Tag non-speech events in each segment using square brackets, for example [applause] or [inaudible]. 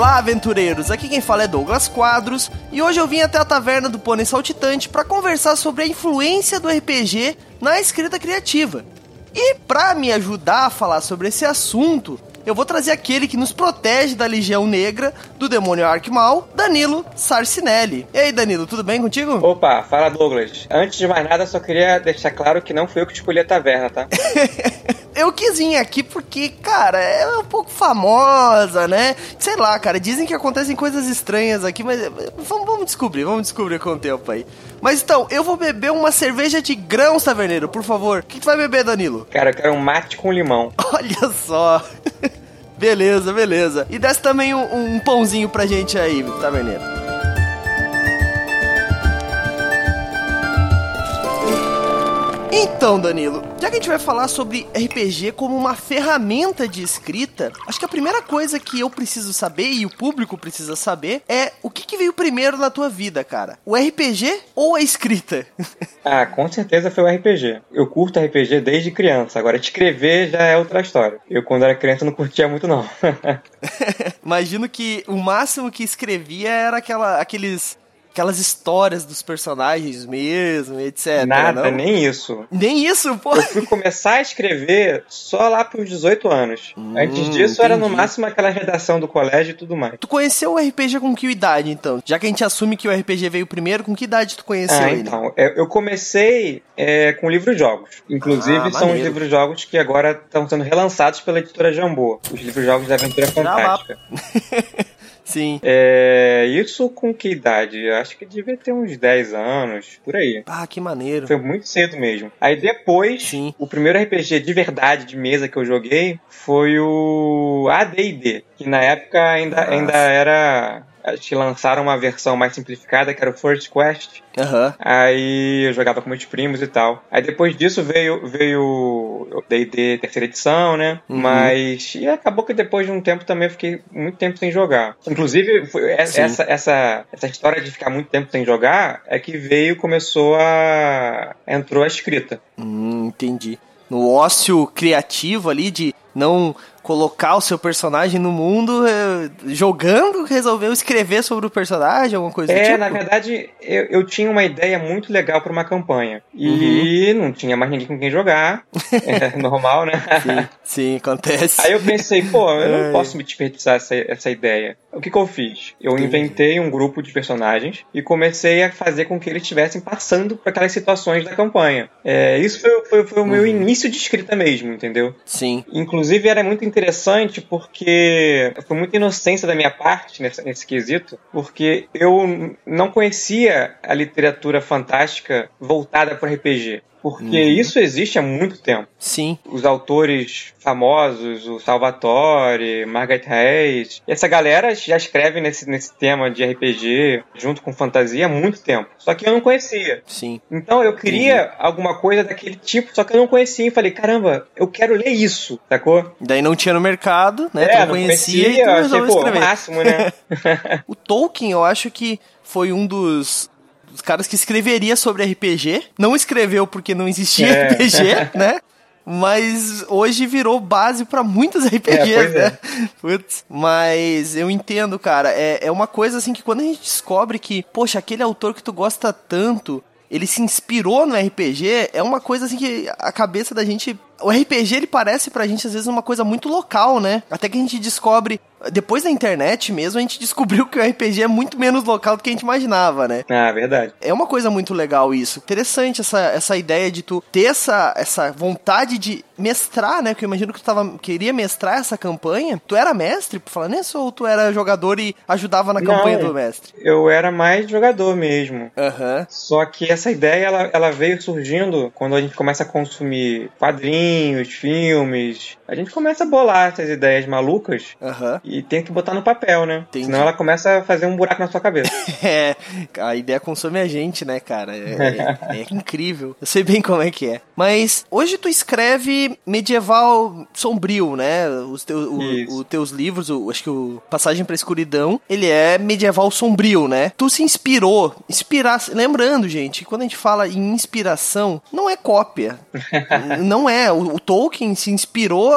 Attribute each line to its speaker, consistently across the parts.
Speaker 1: Olá, aventureiros! Aqui quem fala é Douglas Quadros e hoje eu vim até a taverna do Pônei Saltitante para conversar sobre a influência do RPG na escrita criativa. E para me ajudar a falar sobre esse assunto, eu vou trazer aquele que nos protege da Legião Negra, do demônio Arquimal, Danilo Sarcinelli. E aí, Danilo, tudo bem contigo?
Speaker 2: Opa, fala Douglas. Antes de mais nada, só queria deixar claro que não fui eu que escolhi a taverna, tá? [laughs]
Speaker 1: eu quis vir aqui porque, cara, é um pouco famosa, né? Sei lá, cara, dizem que acontecem coisas estranhas aqui, mas vamos, vamos descobrir, vamos descobrir com o tempo aí. Mas então, eu vou beber uma cerveja de grãos, taverneiro, por favor. O que tu vai beber, Danilo?
Speaker 2: Cara, eu quero um mate com limão. [laughs]
Speaker 1: Olha só. beleza, beleza. E desce também um, um pãozinho pra gente aí, taverneiro. Então, Danilo, já que a gente vai falar sobre RPG como uma ferramenta de escrita, acho que a primeira coisa que eu preciso saber e o público precisa saber é o que, que veio primeiro na tua vida, cara? O RPG ou a escrita? [laughs]
Speaker 2: ah, com certeza foi o RPG. Eu curto RPG desde criança. Agora, escrever já é outra história. Eu, quando era criança, não curtia muito, não. [laughs]
Speaker 1: Imagino que o máximo que escrevia era aquela, aqueles aquelas histórias dos personagens mesmo, etc.
Speaker 2: Nada,
Speaker 1: não?
Speaker 2: nem isso.
Speaker 1: Nem isso, pô.
Speaker 2: Eu fui começar a escrever só lá pros 18 anos. Hum, Antes disso, entendi. era no máximo aquela redação do colégio e tudo mais.
Speaker 1: Tu conheceu o RPG com que idade, então? Já que a gente assume que o RPG veio primeiro, com que idade tu conheceu
Speaker 2: ah,
Speaker 1: ele?
Speaker 2: Então, eu comecei é, com livros-jogos. Inclusive, ah, são os livros-jogos que agora estão sendo relançados pela editora Jambô. Os livros-jogos da Aventura Fantástica. [laughs]
Speaker 1: Sim.
Speaker 2: É, isso com que idade? Acho que devia ter uns 10 anos, por aí.
Speaker 1: Ah, que maneiro.
Speaker 2: Foi muito cedo mesmo. Aí depois, Sim. o primeiro RPG de verdade, de mesa que eu joguei, foi o AD&D, que na época ainda, ainda era que lançaram uma versão mais simplificada, que era o First Quest.
Speaker 1: Uhum.
Speaker 2: Aí eu jogava com meus primos e tal. Aí depois disso veio veio o D&D terceira edição, né? Uhum. Mas e acabou que depois de um tempo também eu fiquei muito tempo sem jogar. Inclusive foi essa, essa essa história de ficar muito tempo sem jogar é que veio começou a entrou a escrita.
Speaker 1: Hum, entendi. No ócio criativo ali de não colocar o seu personagem no mundo eh, jogando, resolveu escrever sobre o personagem, alguma coisa
Speaker 2: é,
Speaker 1: tipo?
Speaker 2: na verdade, eu, eu, tinha uma ideia muito legal para uma campanha. E uhum. não tinha mais ninguém com quem jogar. [laughs] é normal, né?
Speaker 1: Sim, sim, acontece.
Speaker 2: Aí eu pensei, pô, eu não posso me desperdiçar essa, essa ideia. O que, que eu fiz? Eu Entendi. inventei um grupo de personagens e comecei a fazer com que eles estivessem passando por aquelas situações da campanha. É, isso foi, foi, foi o meu uhum. início de escrita mesmo, entendeu?
Speaker 1: Sim.
Speaker 2: Inclusive era muito interessante porque foi muita inocência da minha parte nesse, nesse quesito, porque eu não conhecia a literatura fantástica voltada para RPG. Porque uhum. isso existe há muito tempo.
Speaker 1: Sim.
Speaker 2: Os autores famosos, o Salvatore, Margaret Hayes, essa galera já escreve nesse, nesse tema de RPG junto com fantasia há muito tempo. Só que eu não conhecia.
Speaker 1: Sim.
Speaker 2: Então eu queria uhum. alguma coisa daquele tipo, só que eu não conhecia. E falei, caramba, eu quero ler isso, sacou?
Speaker 1: Daí não tinha no mercado, né?
Speaker 2: É, tu não, conhecia, conhecia e tu achei, pô, o máximo, né? [laughs]
Speaker 1: o Tolkien, eu acho que foi um dos dos caras que escreveria sobre RPG. Não escreveu porque não existia é. RPG, [laughs] né? Mas hoje virou base para muitos [laughs] RPGs, é, né? É. Putz, mas eu entendo, cara. É, é uma coisa assim que quando a gente descobre que, poxa, aquele autor que tu gosta tanto, ele se inspirou no RPG, é uma coisa assim que a cabeça da gente o RPG ele parece pra gente às vezes uma coisa muito local, né? Até que a gente descobre, depois da internet mesmo, a gente descobriu que o RPG é muito menos local do que a gente imaginava, né?
Speaker 2: Ah, verdade.
Speaker 1: É uma coisa muito legal isso. Interessante essa, essa ideia de tu ter essa, essa vontade de mestrar, né? Que eu imagino que tu tava, queria mestrar essa campanha. Tu era mestre, por falar nisso, ou tu era jogador e ajudava na campanha
Speaker 2: Não,
Speaker 1: do mestre?
Speaker 2: Eu era mais jogador mesmo.
Speaker 1: Uhum.
Speaker 2: Só que essa ideia, ela, ela veio surgindo quando a gente começa a consumir quadrinhos quadrinhos, filmes. A gente começa a bolar essas ideias malucas
Speaker 1: uhum.
Speaker 2: e tem que botar no papel, né? Entendi. Senão ela começa a fazer um buraco na sua cabeça. [laughs]
Speaker 1: é, a ideia consome a gente, né, cara? É, é, é, incrível. Eu sei bem como é que é. Mas hoje tu escreve medieval sombrio, né? Os teus, o, o teus livros, o, acho que o Passagem pra Escuridão, ele é medieval sombrio, né? Tu se inspirou, inspirar, lembrando, gente, quando a gente fala em inspiração, não é cópia. [laughs] não é o, Tolkien se inspirou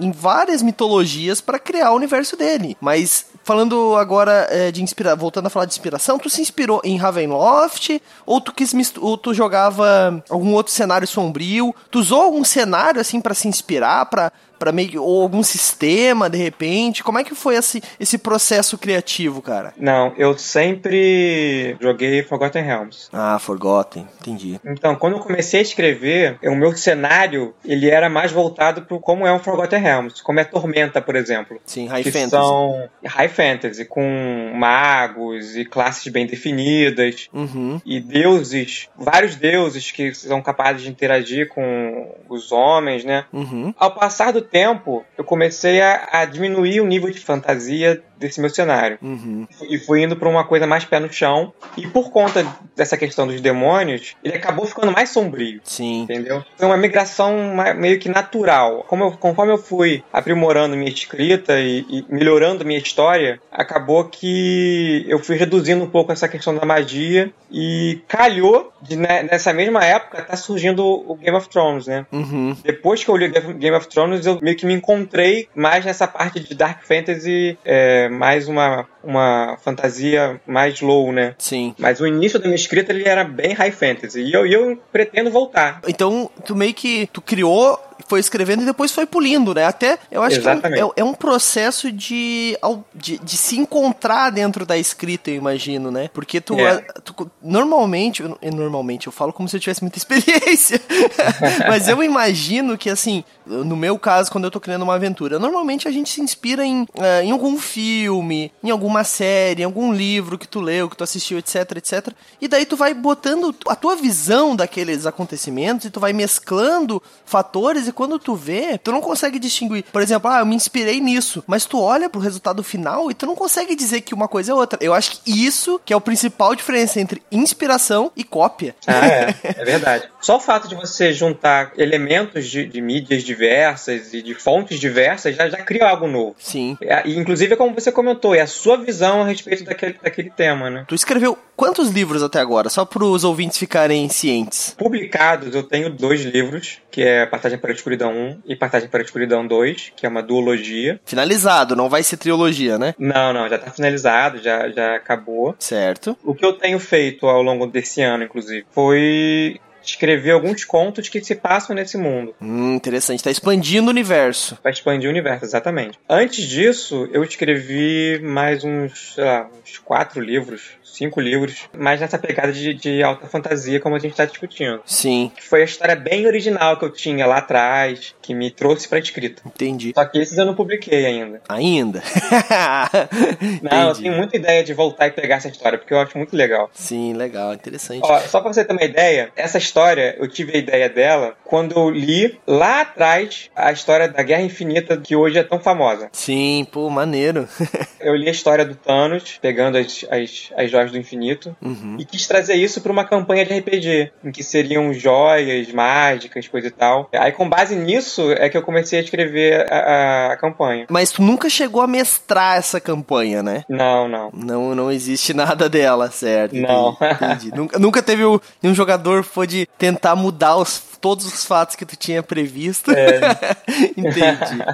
Speaker 1: em várias mitologias para criar o universo dele, mas falando agora é, de inspiração, voltando a falar de inspiração, tu se inspirou em Ravenloft ou tu quis ou tu jogava algum outro cenário sombrio? Tu usou algum cenário assim para se inspirar, para para meio ou algum sistema de repente? Como é que foi esse, esse processo criativo, cara?
Speaker 2: Não, eu sempre joguei Forgotten Realms.
Speaker 1: Ah, Forgotten, entendi.
Speaker 2: Então, quando eu comecei a escrever, o meu cenário, ele era mais voltado para como é um Forgotten Realms, como é Tormenta, por exemplo.
Speaker 1: Sim, high
Speaker 2: que
Speaker 1: fantasy.
Speaker 2: São high fantasy com magos e classes bem definidas
Speaker 1: uhum.
Speaker 2: e deuses, vários deuses que são capazes de interagir com os homens, né?
Speaker 1: Uhum.
Speaker 2: Ao passar do tempo, eu comecei a, a diminuir o nível de fantasia desse meu cenário.
Speaker 1: Uhum.
Speaker 2: E fui indo para uma coisa mais pé no chão. E por conta dessa questão dos demônios, ele acabou ficando mais sombrio.
Speaker 1: Sim.
Speaker 2: Entendeu? Foi uma migração meio que natural. Como eu, conforme eu fui aprimorando minha escrita e, e, melhorando minha história, acabou que eu fui reduzindo um pouco essa questão da magia. E calhou de né, nessa mesma época tá surgindo o Game of Thrones, né?
Speaker 1: Uhum.
Speaker 2: Depois que eu li Game of Thrones, eu meio que me encontrei mais nessa parte de Dark Fantasy. É, mais uma, uma fantasia mais low, né?
Speaker 1: Sim.
Speaker 2: Mas o início da minha escrita ele era bem high fantasy. E eu, eu pretendo voltar.
Speaker 1: Então, tu meio que tu criou foi escrevendo e depois foi pulindo, né? Até eu acho
Speaker 2: Exatamente.
Speaker 1: que é um, é, é um processo de, de, de, se encontrar dentro da escrita, eu imagino, né? Porque tu,
Speaker 2: É.
Speaker 1: tu normalmente, eu- normalmente eu falo como se eu tivesse muita [laughs] experiência, [laughs] mas eu imagino que assim, no meu caso, quando eu tô criando uma aventura, normalmente a gente se inspira em, eh, em algum filme, em alguma série, em algum livro que tu leu, que tu assistiu, etc, etc. E daí tu vai botando a tua visão daqueles acontecimentos e tu vai mesclando fatores e quando tu vê, tu não consegue distinguir. Por exemplo, ah, eu me inspirei nisso, mas tu olha pro resultado final e tu não consegue dizer que uma coisa é outra. Eu acho que isso que é o principal diferença entre inspiração e cópia.
Speaker 2: Ah, é. [laughs] É verdade. Só o fato de você juntar elementos de, de mídias diversas e de fontes diversas já, já cria algo novo.
Speaker 1: Sim.
Speaker 2: É, E, inclusive, é como você comentou, é a sua visão a respeito daquele, daquele tema, né?
Speaker 1: Tu escreveu quantos livros até agora? Só para os ouvintes ficarem cientes.
Speaker 2: Publicados, eu tenho dois livros, que é Passagem para a Escuridão 1 e Passagem para a Escuridão 2, que é uma duologia.
Speaker 1: Finalizado, não vai ser trilogia, né?
Speaker 2: Não, não, já está finalizado, já, já acabou.
Speaker 1: Certo.
Speaker 2: O que eu tenho feito ao longo desse ano, inclusive, foi escrever alguns contos que se passam nesse mundo.
Speaker 1: Hum, interessante. Tá expandindo o universo.
Speaker 2: Para expandir o universo, exatamente. Antes disso, eu escrevi mais uns, sei lá, uns quatro livros, cinco livros, mais nessa pegada de, de alta fantasia, como a gente está discutindo.
Speaker 1: Sim,
Speaker 2: Que foi a história bem original que eu tinha lá atrás, que me trouxe pra escrita.
Speaker 1: entendi.
Speaker 2: Só que esses eu não publiquei ainda.
Speaker 1: Ainda? [laughs]
Speaker 2: Não, eu tenho muita ideia de voltar e pegar essa história, porque eu acho muito legal.
Speaker 1: Sim, legal, interessante.
Speaker 2: Ó, só pra você ter uma ideia, essa história, eu tive a ideia dela quando eu li lá atrás a história da Guerra Infinita, que hoje é tão famosa.
Speaker 1: Sim, pô, maneiro. [laughs]
Speaker 2: Eu li a história do Thanos, pegando as, as, as joias do infinito,
Speaker 1: Uhum.
Speaker 2: e quis trazer isso pra uma campanha de RPG, em que seriam joias, mágicas, coisa e tal. Aí, com base nisso, é que eu comecei a escrever a, a- a campanha.
Speaker 1: Mas tu nunca chegou a mestrar essa campanha, né?
Speaker 2: Não, não.
Speaker 1: Não, não existe nada dela, certo?
Speaker 2: Não. [laughs]
Speaker 1: Entendi. nunca, nunca teve o- nenhum jogador que pôde tentar mudar os- todos os fatos que tu tinha previsto.
Speaker 2: É. [laughs]
Speaker 1: Entendi.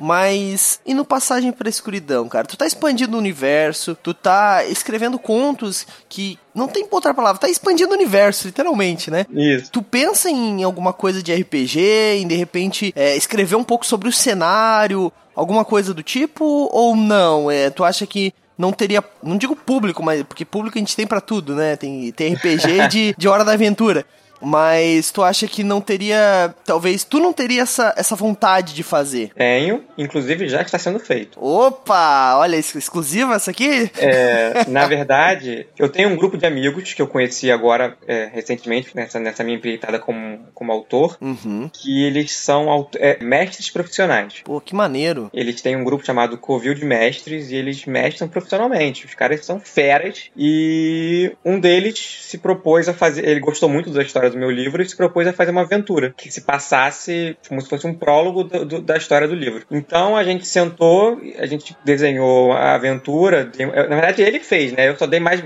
Speaker 1: Mas, e no Passagem pra Escuridão, cara? Tu tá expandindo o universo, tu tá escrevendo contos que. Não tem outra palavra, tá expandindo o universo, literalmente, né?
Speaker 2: Isso.
Speaker 1: Tu pensa em alguma coisa de RPG, em de repente é, escrever um pouco sobre o cenário, alguma coisa do tipo, ou não? É, tu acha que não teria, não digo público, mas porque público a gente tem pra tudo, né? Tem, tem RPG de, de Hora da Aventura. Mas tu acha que não teria, talvez, tu não teria essa, essa vontade de fazer?
Speaker 2: Tenho, inclusive já está sendo feito.
Speaker 1: Opa, olha, ex- exclusiva essa aqui?
Speaker 2: É, na verdade, eu tenho um grupo de amigos que eu conheci agora é, recentemente, nessa, nessa minha empreitada como, como autor,
Speaker 1: Uhum.
Speaker 2: que eles são é, mestres profissionais.
Speaker 1: Pô, que maneiro.
Speaker 2: Eles têm um grupo chamado Covil de Mestres e eles mestram profissionalmente. Os caras são feras e um deles se propôs a fazer. Ele gostou muito da história do meu livro e se propôs a fazer uma aventura que se passasse como se fosse um prólogo do- do- da história do livro. Então a gente sentou, a gente desenhou a aventura. Na verdade, ele fez, né? Eu só dei mais,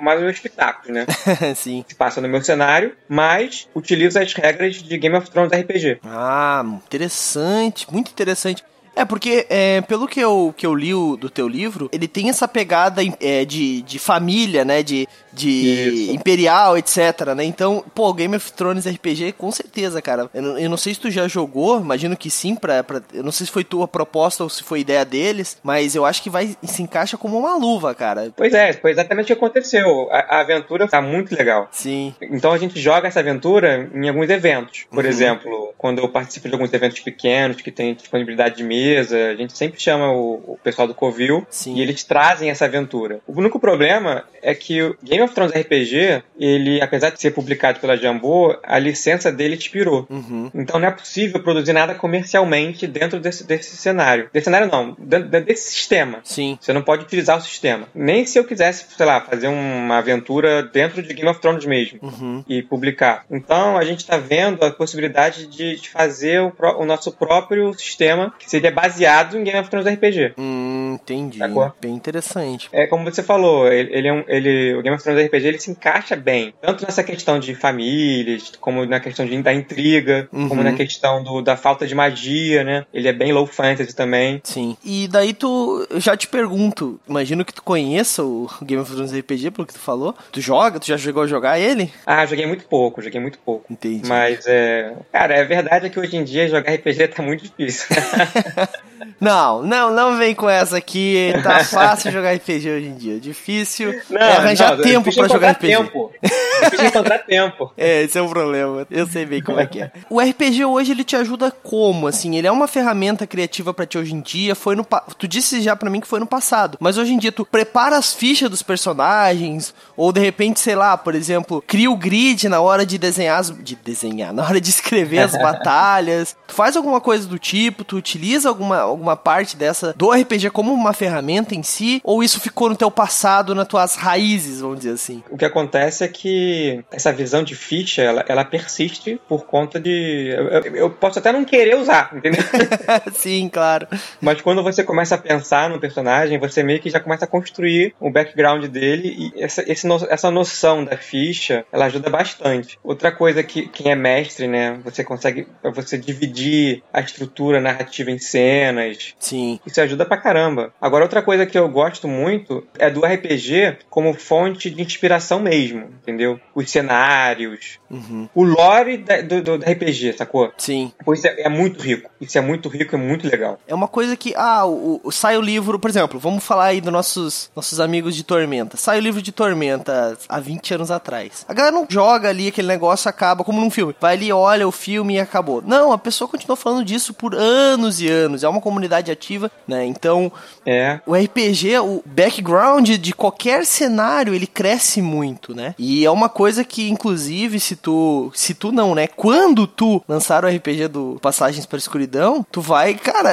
Speaker 2: mais um espetáculo, né? [laughs]
Speaker 1: Sim.
Speaker 2: Se passa no meu cenário, mas utiliza as regras de Game of Thrones RPG.
Speaker 1: Ah, interessante, muito interessante. É, porque é, pelo que eu, que eu li o, do teu livro, ele tem essa pegada é, de, de família, né? De, de Isso. imperial, etc, né? Então, pô, Game of Thrones RPG, com certeza, cara. Eu não, eu não sei se tu já jogou, imagino que sim, pra, pra, eu não sei se foi tua proposta ou se foi ideia deles, mas eu acho que vai se encaixa como uma luva, cara.
Speaker 2: Pois é, foi exatamente o que aconteceu. A, a aventura tá muito legal.
Speaker 1: Sim.
Speaker 2: Então a gente joga essa aventura em alguns eventos. Por uhum. exemplo, quando eu participo de alguns eventos pequenos que tem disponibilidade de a gente sempre chama o, o pessoal do Covil Sim. e eles trazem essa aventura. O único problema é que o Game of Thrones RPG, ele, apesar de ser publicado pela Jambô, a licença dele expirou. Uhum. Então não é possível produzir nada comercialmente dentro desse, desse cenário. Desse cenário não, dentro desse sistema.
Speaker 1: Sim.
Speaker 2: Você não pode utilizar o sistema. Nem se eu quisesse, sei lá, fazer uma aventura dentro de Game of Thrones mesmo uhum. e publicar. Então a gente está vendo a possibilidade de, de fazer o, o, nosso próprio sistema que seria baseado em Game of Thrones RPG.
Speaker 1: Hum, entendi. Bem interessante.
Speaker 2: É como você falou, ele, ele é um, ele, o Game of Thrones RPG ele se encaixa bem, tanto nessa questão de famílias, como na questão de, da intriga, uhum. como na questão do, da falta de magia, né? Ele é bem low fantasy também.
Speaker 1: Sim. E daí tu, eu já te pergunto, imagino que tu conheça o Game of Thrones RPG, pelo que tu falou. Tu joga? Tu já chegou a jogar ele?
Speaker 2: Ah, joguei muito pouco, joguei muito pouco.
Speaker 1: Entendi.
Speaker 2: Mas é. Cara, é verdade que hoje em dia jogar RPG tá muito difícil. [laughs] [laughs]
Speaker 1: Não, não, não vem com essa aqui. Tá [laughs] fácil jogar RPG hoje em dia. Difícil não, é arranjar não, tempo para jogar RPG. Tempo.
Speaker 2: Difícil encontrar tempo. [laughs]
Speaker 1: É, esse é o problema. Eu sei bem como é que é. O RPG hoje ele te ajuda como? Assim, ele é uma ferramenta criativa para ti hoje em dia. Foi no tu disse já para mim que foi no passado, mas hoje em dia tu prepara as fichas dos personagens ou de repente, sei lá, por exemplo, cria o grid na hora de desenhar as... de desenhar, na hora de escrever as batalhas. Tu faz alguma coisa do tipo, tu utiliza alguma alguma parte dessa do RPG como uma ferramenta em si, ou isso ficou no teu passado, nas tuas raízes, vamos dizer assim?
Speaker 2: O que acontece é que essa visão de ficha, ela, ela persiste por conta de. Eu, eu posso até não querer usar, entendeu? [laughs]
Speaker 1: Sim, claro.
Speaker 2: Mas quando você começa a pensar no personagem, você meio que já começa a construir o background dele e essa, esse, essa noção da ficha, ela ajuda bastante. Outra coisa que quem é mestre, né, você consegue você dividir a estrutura narrativa em cenas,
Speaker 1: Sim.
Speaker 2: Isso ajuda pra caramba. Agora, outra coisa que eu gosto muito é do RPG como fonte de inspiração mesmo, entendeu? Os cenários, uhum. o lore da, do, do, RPG, sacou?
Speaker 1: Sim.
Speaker 2: Pois é, é, muito rico. Isso é muito rico, é muito legal.
Speaker 1: É uma coisa que, ah, o, o, sai o livro, por exemplo, vamos falar aí dos nossos, nossos amigos de Tormenta. Sai o livro de Tormenta há 20 anos atrás. A galera não joga ali aquele negócio, acaba como num filme. Vai ali, olha o filme e acabou. Não, a pessoa continua falando disso por anos e anos. É uma comunidade ativa, né? Então,
Speaker 2: é.
Speaker 1: o RPG, o background de qualquer cenário, ele cresce muito, né? E é uma coisa que, inclusive, se tu. Se tu não, né? Quando tu lançar o RPG do Passagens para a Escuridão, tu vai, cara,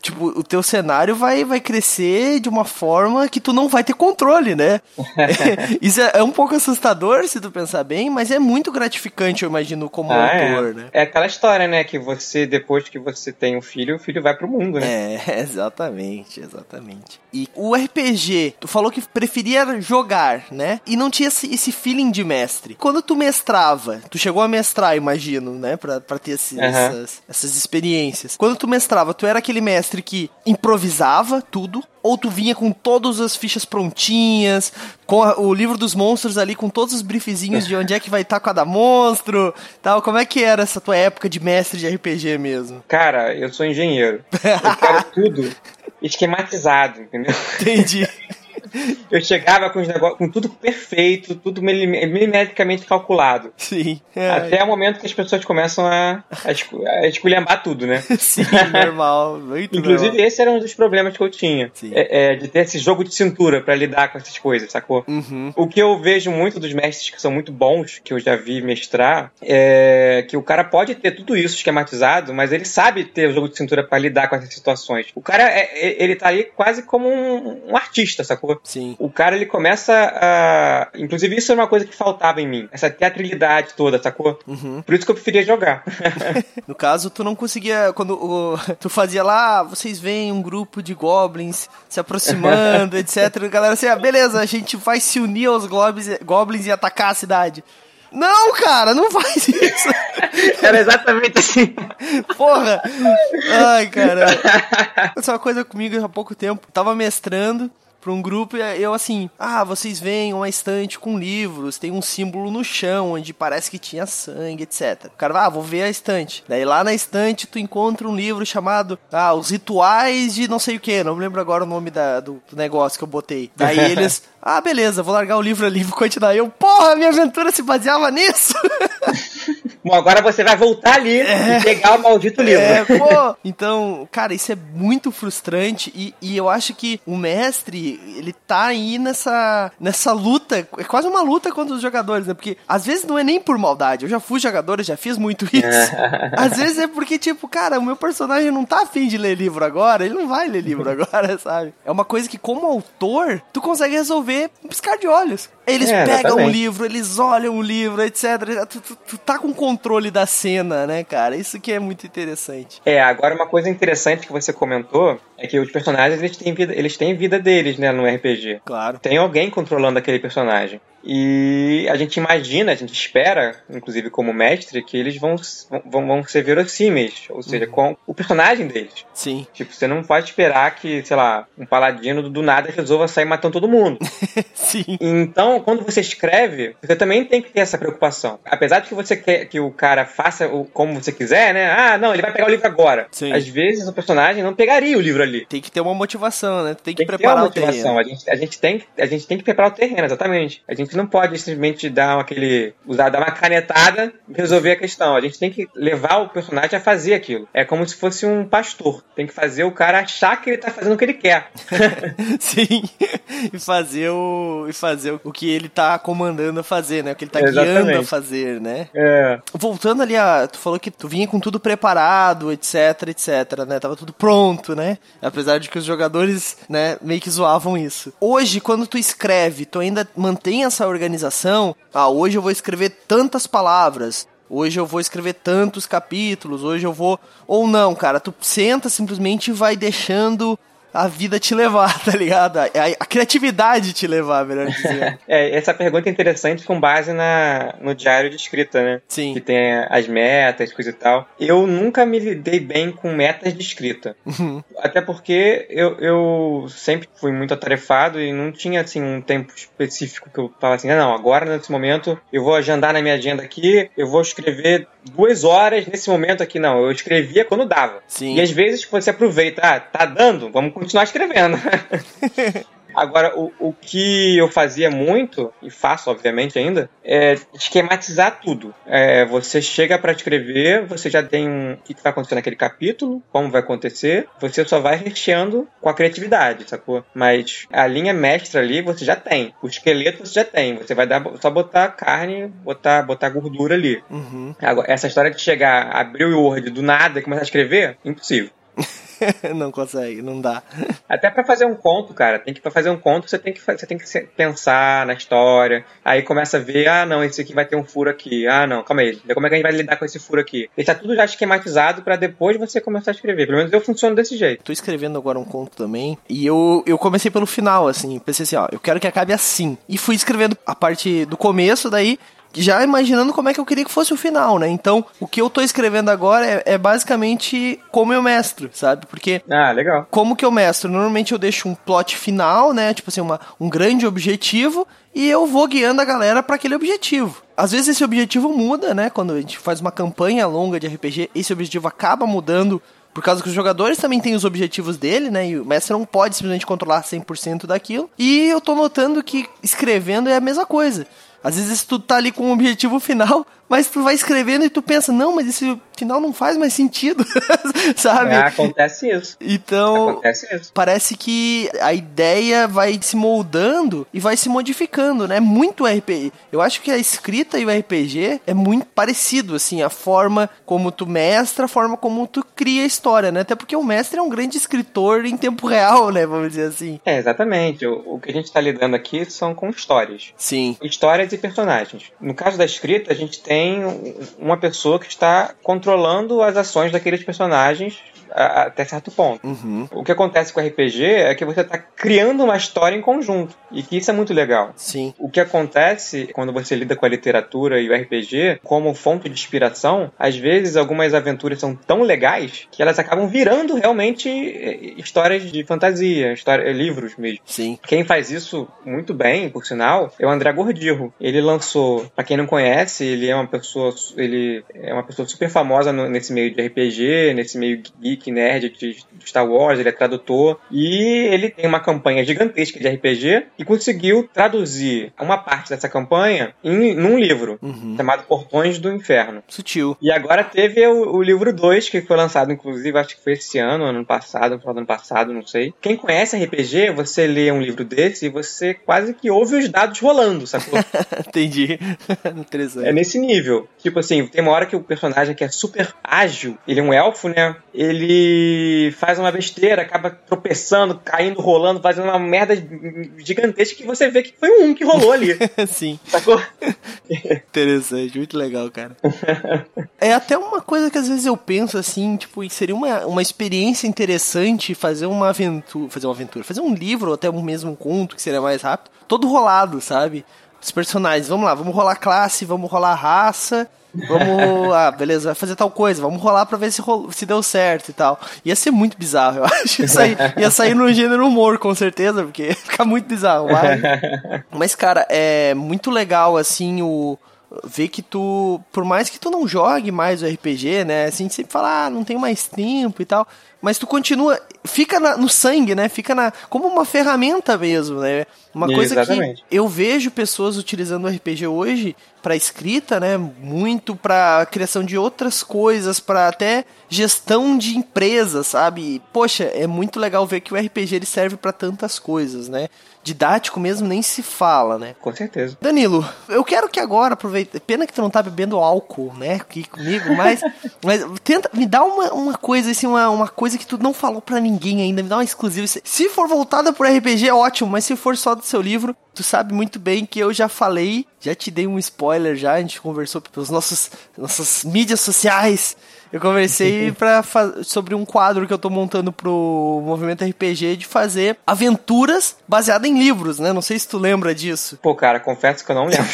Speaker 1: tipo, o teu cenário vai, vai crescer de uma forma que tu não vai ter controle, né? [laughs] [laughs] Isso é, é, um pouco assustador, se tu pensar bem, mas é muito gratificante, eu imagino, como ah, autor,
Speaker 2: é.
Speaker 1: né?
Speaker 2: É aquela história, né? Que você, depois que você tem um filho, o filho vai pro mundo, né?
Speaker 1: É, [laughs] exatamente, exatamente. E o RPG, tu falou que preferia jogar, né? E não tinha esse, esse feeling de mestre. Quando tu mestrava, tu chegou a mestrar, imagino, né? Pra, pra ter esse, uhum. essas, essas experiências. Quando tu mestrava, tu era aquele mestre que improvisava tudo, ou tu vinha com todas as fichas prontinhas, com a, o livro dos monstros ali, com todos os briefzinhos de onde é que vai estar tá cada monstro, tal. Como é que era essa tua época de mestre de RPG mesmo?
Speaker 2: Cara, eu sou engenheiro. Eu quero [laughs] tudo esquematizado, entendeu?
Speaker 1: Entendi.
Speaker 2: Eu chegava com, os negócios, com tudo perfeito, tudo milimetricamente calculado.
Speaker 1: Sim.
Speaker 2: É. Até o momento que as pessoas começam a, a, escu a esculhambar tudo, né? [laughs]
Speaker 1: Sim, normal. Muito
Speaker 2: Inclusive,
Speaker 1: normal.
Speaker 2: esse era um dos problemas que eu tinha. É, é, de ter esse jogo de cintura para lidar com essas coisas, sacou?
Speaker 1: Uhum.
Speaker 2: O que eu vejo muito dos mestres que são muito bons, que eu já vi mestrar, é que o cara pode ter tudo isso esquematizado, mas ele sabe ter o jogo de cintura para lidar com essas situações. O cara, é, é, ele tá ali quase como um, um artista, sacou?
Speaker 1: Sim.
Speaker 2: O cara, ele começa a. Inclusive, isso é uma coisa que faltava em mim. Essa teatralidade toda, sacou?
Speaker 1: Uhum.
Speaker 2: Por isso que eu preferia jogar. [laughs] [laughs]
Speaker 1: no caso, tu não conseguia. Quando o... tu fazia lá, vocês veem um grupo de goblins se aproximando, [laughs] etc. A galera assim, ah, beleza, a gente vai se unir aos goblins, goblins e atacar a cidade. Não, cara, não faz isso.
Speaker 2: Era exatamente assim.
Speaker 1: Porra. Ai, cara. Essa é uma coisa comigo há pouco tempo. Tava mestrando para um grupo e eu assim, ah, vocês veem uma estante com livros, tem um símbolo no chão onde parece que tinha sangue, etc. O cara, ah, vou ver a estante. Daí lá na estante tu encontra um livro chamado, ah, os rituais de não sei o que, não me lembro agora o nome da, do, do negócio que eu botei. Daí [laughs] eles, ah, beleza, vou largar o livro ali, vou continuar. Eu, porra, minha aventura se baseava nisso. [laughs]
Speaker 2: Bom, agora você vai voltar ali é, e pegar o maldito livro. É,
Speaker 1: pô. [laughs] Então, cara, isso é muito frustrante e, e eu acho que o mestre, ele tá aí nessa, nessa luta, é quase uma luta contra os jogadores, né? Porque às vezes não é nem por maldade, eu já fui jogador, eu já fiz muito [laughs] isso. às vezes é porque, tipo, cara, o meu personagem não tá afim de ler livro agora, ele não vai ler livro [laughs] agora, sabe? É uma coisa que, como autor, tu consegue resolver um piscar de olhos. Eles é, pegam o um livro, eles olham o livro, etc. Tu, tu, tu, tá com controle da cena, né, cara? Isso que é muito interessante.
Speaker 2: É, agora uma coisa interessante que você comentou é que os personagens eles têm vida, eles têm vida deles, né, no RPG.
Speaker 1: Claro.
Speaker 2: Tem alguém controlando aquele personagem. E a gente imagina, a gente espera, inclusive como mestre, que eles vão, vão, vão ser verossímeis, ou seja, uhum. com o personagem deles.
Speaker 1: Sim.
Speaker 2: Tipo, você não pode esperar que, sei lá, um paladino do nada resolva sair matando todo mundo. [laughs]
Speaker 1: Sim.
Speaker 2: Então, quando você escreve, você também tem que ter essa preocupação. Apesar de que você quer que o cara faça o, como você quiser, né? Ah, não, ele vai pegar o livro agora.
Speaker 1: Sim.
Speaker 2: Às vezes o personagem não pegaria o livro ali.
Speaker 1: Tem que ter uma motivação, né? Tem que tem preparar que ter uma motivação.
Speaker 2: A gente, a, gente tem, a gente tem que preparar o terreno, exatamente. A gente não pode simplesmente dar aquele. usar, dar uma canetada e resolver a questão. A gente tem que levar o personagem a fazer aquilo. É como se fosse um pastor. Tem que fazer o cara achar que ele tá fazendo o que ele quer. [laughs]
Speaker 1: Sim. e fazer o. E fazer o que ele tá comandando a fazer, né? O que ele tá Exatamente. guiando a fazer, né?
Speaker 2: É.
Speaker 1: Voltando ali a. Tu falou que tu vinha com tudo preparado, etc, etc, né? Tava tudo pronto, né? Apesar de que os jogadores, né, meio que zoavam isso. Hoje, quando tu escreve, tu ainda mantém essa organização. Ah, hoje eu vou escrever tantas palavras. Hoje eu vou escrever tantos capítulos, hoje eu vou. Ou não, cara, tu senta simplesmente e vai deixando a vida te levar, [laughs] tá ligado? A, a, criatividade te levar, melhor dizer. [laughs]
Speaker 2: é, essa pergunta é interessante com base na, no diário de escrita, né?
Speaker 1: Sim.
Speaker 2: Que tem as metas, coisa e tal. Eu nunca me lidei bem com metas de escrita. Uhum. Até porque eu, eu sempre fui muito atarefado e não tinha, assim, um tempo específico que eu falava assim, ah, não, agora nesse momento eu vou agendar na minha agenda aqui, eu vou escrever duas horas nesse momento aqui, não. Eu escrevia quando dava.
Speaker 1: Sim.
Speaker 2: E às vezes você aproveita, ah, tá dando, vamos continuar escrevendo. [laughs] Agora, o, o que eu fazia muito, e faço obviamente ainda, é esquematizar tudo. É, você chega para escrever, você já tem um, o que vai acontecer naquele capítulo, como vai acontecer, você só vai recheando com a criatividade, sacou? Mas a linha mestra ali você já tem. O esqueleto você já tem. Você vai dar, só botar carne, botar, botar gordura ali.
Speaker 1: Uhum.
Speaker 2: Agora, essa história de chegar, abrir o Word do nada e começar a escrever, impossível. [laughs] [laughs]
Speaker 1: não consegue, não dá.
Speaker 2: Até para fazer um conto, cara, tem que para fazer um conto você tem que você tem que pensar na história. Aí começa a ver, ah, não, esse aqui vai ter um furo aqui. Ah, não, calma aí. Como é que a gente vai lidar com esse furo aqui? Deixar tudo já esquematizado para depois você começar a escrever. Pelo menos eu funciono desse jeito.
Speaker 1: Tô escrevendo agora um conto também e eu eu comecei pelo final assim, pensei assim, ó, eu quero que acabe assim. E fui escrevendo a parte do começo daí já imaginando como é que eu queria que fosse o final, né? Então, o que eu tô escrevendo agora é, é, basicamente como eu mestro, sabe? Porque.
Speaker 2: Ah, legal.
Speaker 1: Como que eu mestro? Normalmente eu deixo um plot final, né? Tipo assim, uma, um grande objetivo e eu vou guiando a galera para aquele objetivo. Às vezes esse objetivo muda, né? Quando a gente faz uma campanha longa de RPG, esse objetivo acaba mudando por causa que os jogadores também têm os objetivos dele, né? E o mestre não pode simplesmente controlar 100% daquilo. E eu tô notando que escrevendo é a mesma coisa. Às vezes tu tá ali com um objetivo final, mas tu vai escrevendo e tu pensa, não, mas esse final não faz mais sentido, [laughs] sabe?
Speaker 2: É, acontece isso.
Speaker 1: Então,
Speaker 2: acontece isso.
Speaker 1: parece que a ideia vai se moldando e vai se modificando, né? Muito RPG. Eu acho que a escrita e o RPG é muito parecido, assim, a forma como tu mestra, a forma como tu cria a história, né? Até porque o mestre é um grande escritor em tempo real, né? Vamos dizer assim.
Speaker 2: É, exatamente. O, o que a gente tá lidando aqui são com histórias.
Speaker 1: Sim.
Speaker 2: Histórias e personagens. No caso da escrita, a gente tem uma pessoa que está controlando as ações daqueles personagens a, até certo ponto. Uhum. O que acontece com o RPG é que você está criando uma história em conjunto. E que isso é muito legal.
Speaker 1: Sim.
Speaker 2: O que acontece quando você lida com a literatura e o RPG como fonte de inspiração, às vezes algumas aventuras são tão legais que elas acabam virando realmente eh, histórias de fantasia, história, livros mesmo.
Speaker 1: Sim.
Speaker 2: Quem faz isso muito bem, por sinal, é o André Gordirro. Ele lançou, para quem não conhece, ele é uma pessoa, ele é uma pessoa super famosa no, nesse meio de RPG, nesse meio geek, nerd de, Star Wars, ele é tradutor e ele tem uma campanha gigantesca de RPG e conseguiu traduzir uma parte dessa campanha em num livro uhum. chamado Portões do Inferno.
Speaker 1: Sutil.
Speaker 2: E agora teve o, o livro 2, que foi lançado, inclusive, acho que foi esse ano, ano passado, final do ano passado, não sei. Quem conhece RPG, você lê um livro desse e você quase que ouve os dados rolando, sacou? [laughs]
Speaker 1: Entendi. [laughs] Interessante.
Speaker 2: É nesse nível. Tipo assim, tem uma hora que o personagem que é super ágil, ele é um elfo, né? Ele faz uma besteira, acaba tropeçando, caindo, rolando, fazendo uma merda gigantesca que você vê que foi um que rolou ali. [laughs]
Speaker 1: Sim.
Speaker 2: Sacou? [laughs]
Speaker 1: Interessante, muito legal, cara. é até uma coisa que às vezes eu penso assim, tipo, seria uma, uma experiência interessante fazer uma aventura, fazer uma aventura, fazer um livro ou até um mesmo conto que seria mais rápido, todo rolado, sabe? Os personagens, vamos lá, vamos rolar classe, vamos rolar raça, Vamos. Ah, beleza, vai fazer tal coisa. Vamos rolar pra ver se, se deu certo e tal. Ia ser muito bizarro, eu [laughs] acho. Ia sair, ia sair no gênero humor, com certeza, porque [laughs] ia ficar muito bizarro. Mas, [laughs] mas, cara, é muito legal, assim, o. Ver que tu, por mais que tu não jogue mais o RPG, né? Assim, sempre fala, ah, não tenho mais tempo e tal mas tu continua, fica na, no sangue, né? Fica na, como uma ferramenta mesmo, né? Uma coisa Exatamente. que eu vejo pessoas utilizando o RPG hoje para escrita, né? Muito para criação de outras coisas, para até gestão de empresas, sabe? Poxa, é muito legal ver que o RPG ele serve para tantas coisas, né? Didático mesmo nem se fala, né?
Speaker 2: Com certeza.
Speaker 1: Danilo, eu quero que agora aproveite. Pena que tu não tá bebendo álcool, né? Aqui comigo, mas, [laughs] mas tenta me dá uma, uma coisa assim, uma, uma coisa que tu não falou para ninguém ainda, me dá uma exclusiva. Se for voltada pro RPG, é ótimo, mas se for só do seu livro, tu sabe muito bem que eu já falei, já te dei um spoiler já, a gente conversou pelos nossos nossas mídias sociais eu conversei pra sobre um quadro que eu tô montando pro movimento RPG de fazer aventuras baseadas em livros, né? Não sei se tu lembra disso.
Speaker 2: Pô, cara, confesso que eu não lembro.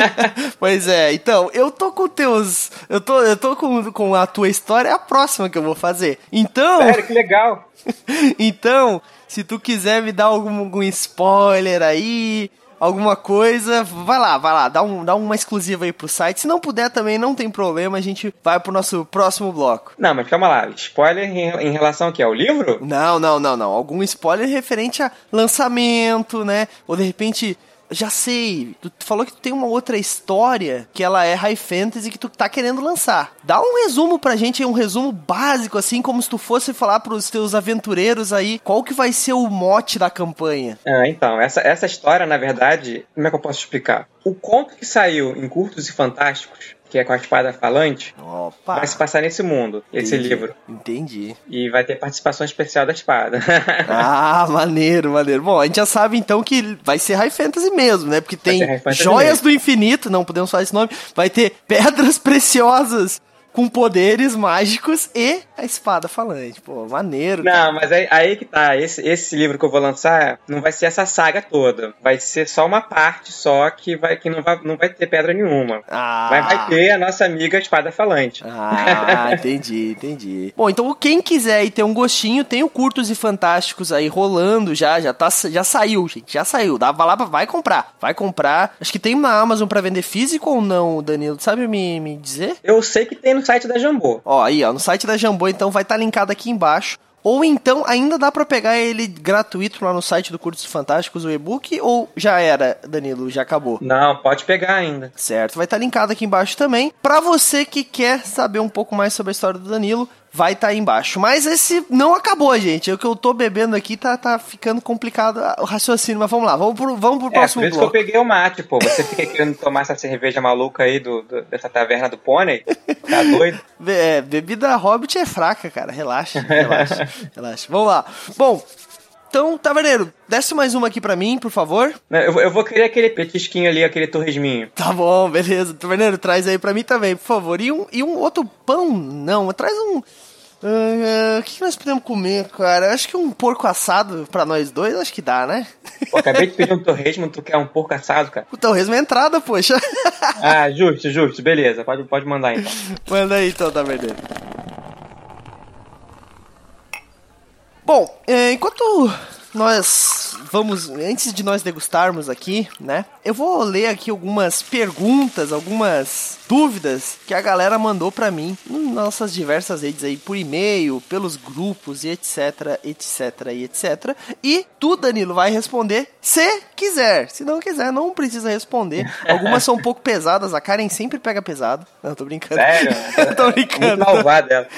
Speaker 2: [laughs]
Speaker 1: pois é, então, eu tô com teus. Eu tô, eu tô com, com a tua história, é a próxima que eu vou fazer. Então.
Speaker 2: Sério, que legal! [laughs]
Speaker 1: então, se tu quiser me dar algum, algum spoiler aí, alguma coisa, vai lá, vai lá, dá, um, dá uma exclusiva aí pro site. Se não puder também, não tem problema, a gente vai pro nosso próximo bloco.
Speaker 2: Não, mas calma lá, spoiler em, em relação aqui ao livro?
Speaker 1: Não, não, não, não. Algum spoiler referente a lançamento, né? Ou de repente já sei, tu falou que tu tem uma outra história que ela é high fantasy que tu tá querendo lançar. Dá um resumo pra gente, um resumo básico, assim, como se tu fosse falar pros teus aventureiros aí, qual que vai ser o mote da campanha.
Speaker 2: Ah, então, essa, essa história, na verdade, como é que eu posso explicar? O conto que saiu em Curtos e Fantásticos que é com a espada falante, Opa. vai se passar nesse mundo, esse
Speaker 1: Entendi.
Speaker 2: livro.
Speaker 1: Entendi.
Speaker 2: E vai ter participação especial da espada. [laughs]
Speaker 1: ah, maneiro, maneiro. Bom, a gente já sabe então que vai ser High Fantasy mesmo, né? Porque tem joias mesmo. do infinito, não podemos falar esse nome, vai ter pedras [laughs] preciosas com poderes mágicos e a espada falante. Pô, maneiro.
Speaker 2: Não, cara. mas aí, aí que tá. Esse, esse livro que eu vou lançar não vai ser essa saga toda. Vai ser só uma parte só que, vai, que não, vai, não vai ter pedra nenhuma. Ah. Vai, vai ter a nossa amiga espada falante.
Speaker 1: Ah, [laughs] entendi, entendi. Bom, então quem quiser aí ter um gostinho, tem o Curtos e Fantásticos aí rolando já, já, tá, já saiu, gente. Já saiu. Dá, vai lá, vai comprar. Vai comprar. Acho que tem na Amazon para vender físico ou não, Danilo? Sabe me, me dizer?
Speaker 2: Eu sei que tem no site da Jambô.
Speaker 1: Ó, aí, ó, no site da Jambô, então vai estar tá linkado aqui embaixo. Ou então ainda dá para pegar ele gratuito lá no site do Cursos Fantásticos, o e-book, ou já era, Danilo, já acabou?
Speaker 2: Não, pode pegar ainda.
Speaker 1: Certo, vai estar tá linkado aqui embaixo também. Para você que quer saber um pouco mais sobre a história do Danilo, vai estar tá aí embaixo. Mas esse não acabou, gente. O que eu tô bebendo aqui tá, tá ficando complicado o raciocínio. Mas vamos lá, vamos pro, vamos pro é, próximo
Speaker 2: por isso
Speaker 1: bloco.
Speaker 2: que eu peguei o mate, pô. Você fica querendo tomar essa cerveja maluca aí do, do dessa taverna do pônei? Tá doido? [laughs]
Speaker 1: É, bebida Hobbit é fraca, cara. Relaxa, relaxa, [laughs] relaxa. Vamos lá. Bom, então, Taverneiro, desce mais uma aqui pra mim, por favor.
Speaker 2: Eu, eu vou querer aquele petisquinho ali, aquele torresminho.
Speaker 1: Tá bom, beleza. Taverneiro, traz aí pra mim também, por favor. E um, e um outro pão? Não, traz um Uh, o que nós podemos comer, cara? Acho que um porco assado pra nós dois, acho que dá, né?
Speaker 2: Pô, acabei de pedir um torresmo, tu quer um porco assado, cara? [laughs]
Speaker 1: O torresmo é entrada, poxa.
Speaker 2: ah, justo, justo. Beleza, pode, pode mandar então.
Speaker 1: Manda aí então, tá verdadeiro. Bom, é, enquanto nós vamos, antes de nós degustarmos aqui, né? Eu vou ler aqui algumas perguntas, algumas dúvidas que a galera mandou para mim nas nossas diversas redes aí, por e-mail, pelos grupos e etc, etc e etc. E tu, Danilo, vai responder se quiser. Se não quiser, não precisa responder. [laughs] Algumas são um pouco pesadas, a Karen sempre pega pesado. Não, tô brincando.
Speaker 2: Sério? [laughs]
Speaker 1: tô brincando. Muito
Speaker 2: malvada ela.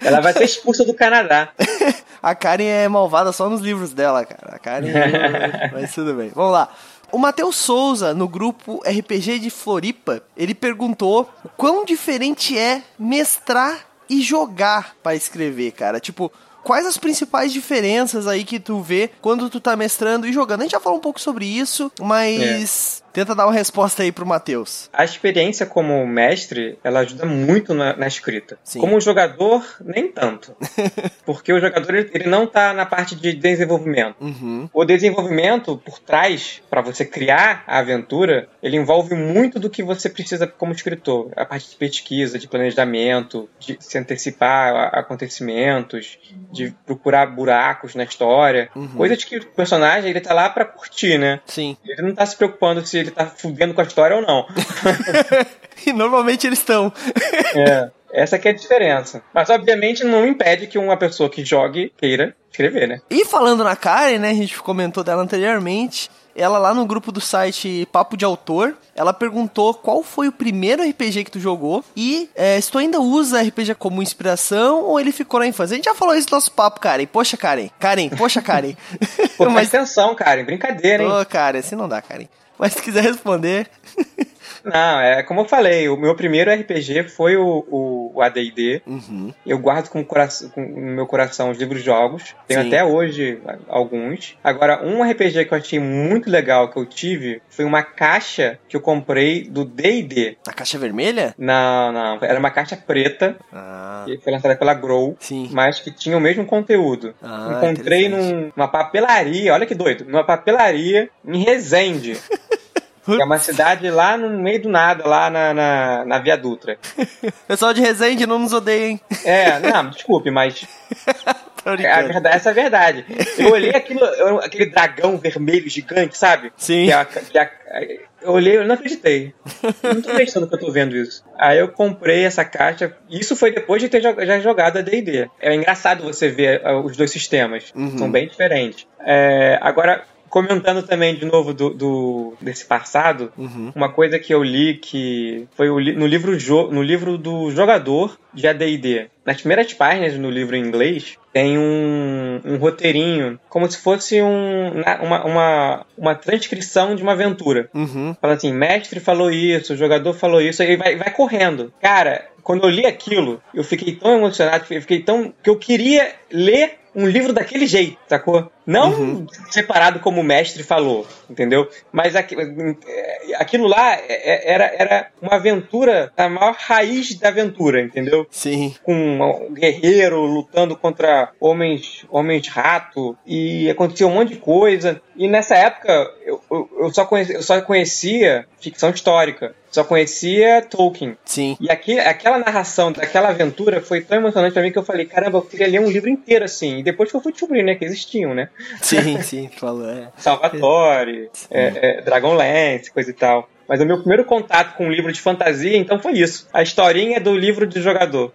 Speaker 2: Ela vai ser expulsa do Canadá. [laughs]
Speaker 1: a Karen é malvada só nos livros dela, cara. A Karen. [laughs] Mas tudo bem. Vamos lá. O Matheus Souza, no grupo RPG de Floripa, ele perguntou o quão diferente é mestrar e jogar para escrever, cara. Tipo, quais as principais diferenças aí que tu vê quando tu tá mestrando e jogando? A gente já falou um pouco sobre isso, mas é. Tenta dar uma resposta aí pro Matheus.
Speaker 2: A experiência como mestre, ela ajuda muito na, na escrita. Sim. Como jogador, nem tanto. [laughs] Porque o jogador, ele não tá na parte de desenvolvimento. Uhum. O desenvolvimento, por trás, para você criar a aventura, ele envolve muito do que você precisa como escritor. A parte de pesquisa, de planejamento, de se antecipar a acontecimentos, de procurar buracos na história. Uhum. Coisa de que o personagem, ele tá lá para curtir, né?
Speaker 1: Sim.
Speaker 2: Ele não tá se preocupando se ele tá fudendo com a história ou não. [laughs]
Speaker 1: e normalmente eles estão. [laughs]
Speaker 2: é. Essa que é a diferença. Mas, obviamente, não impede que uma pessoa que jogue queira escrever, né?
Speaker 1: E falando na Karen, né? A gente comentou dela anteriormente. Ela lá no grupo do site Papo de Autor, ela perguntou qual foi o primeiro RPG que tu jogou e é, se tu ainda usa RPG como inspiração ou ele ficou na infância. A gente já falou isso no nosso papo, Karen. Poxa, Karen. Karen, poxa, Karen.
Speaker 2: Pô, [laughs] Mas atenção, Karen. Brincadeira, hein?
Speaker 1: Ô, Karen, assim não dá, Karen. Mas se quiser responder.
Speaker 2: Não, é como eu falei, o meu primeiro RPG foi o, o, o ADD. Uhum. Eu guardo com, coração, com, no meu coração os livros jogos. Tenho Sim. até hoje alguns. Agora, um RPG que eu achei muito legal que eu tive foi uma caixa que eu comprei do DD.
Speaker 1: A caixa vermelha?
Speaker 2: Não, não. Era uma caixa preta. Ah. Que foi lançada pela Grow.
Speaker 1: Sim.
Speaker 2: Mas que tinha o mesmo conteúdo. Ah, Encontrei numa papelaria, olha que doido, numa papelaria em Resende. [laughs] é uma cidade lá no meio do nada, lá na, na, na Via Dutra. [laughs]
Speaker 1: Pessoal de Resende, não nos odeiem.
Speaker 2: É, não, desculpe, mas. [laughs] É verdade, essa é a verdade. Eu olhei aquilo, aquele dragão vermelho gigante, sabe?
Speaker 1: Sim.
Speaker 2: Que a, que a, eu olhei, eu não acreditei. Eu não tô acreditando que eu tô vendo isso. Aí eu comprei essa caixa. Isso foi depois de ter já jogado a D&D. É engraçado você ver uh, os dois sistemas. Uhum. São bem diferentes. É, agora, comentando também de novo do, do desse passado, uhum. uma coisa que eu li que foi no livro no livro do jogador de AD&D. Nas primeiras páginas no livro em inglês tem um, um roteirinho, como se fosse um, uma, uma, uma transcrição de uma aventura. Uhum. Fala assim, mestre falou isso, o jogador falou isso, aí vai, vai correndo. Cara, quando eu li aquilo, eu fiquei tão emocionado, eu fiquei tão. que eu queria ler um livro daquele jeito, sacou? Não uhum. separado como o mestre falou, entendeu? Mas aquilo lá é, é, era, era uma aventura, a maior raiz da aventura, entendeu?
Speaker 1: Sim.
Speaker 2: Com um guerreiro lutando contra homens, homens rato, e acontecia um monte de coisa. E nessa época eu, eu, eu só, conhecia, eu só conhecia ficção histórica só conhecia Tolkien.
Speaker 1: Sim.
Speaker 2: E aqui, aquela narração daquela aventura foi tão emocionante pra mim que eu falei, caramba, eu queria ler um livro inteiro assim. E depois que eu fui descobrir, né, que existiam, né?
Speaker 1: Sim, sim, falou. É.
Speaker 2: Salvatore, é, é, Dragonlance, coisa e tal. Mas o meu primeiro contato com um livro de fantasia, então, foi isso. A historinha do livro de jogador.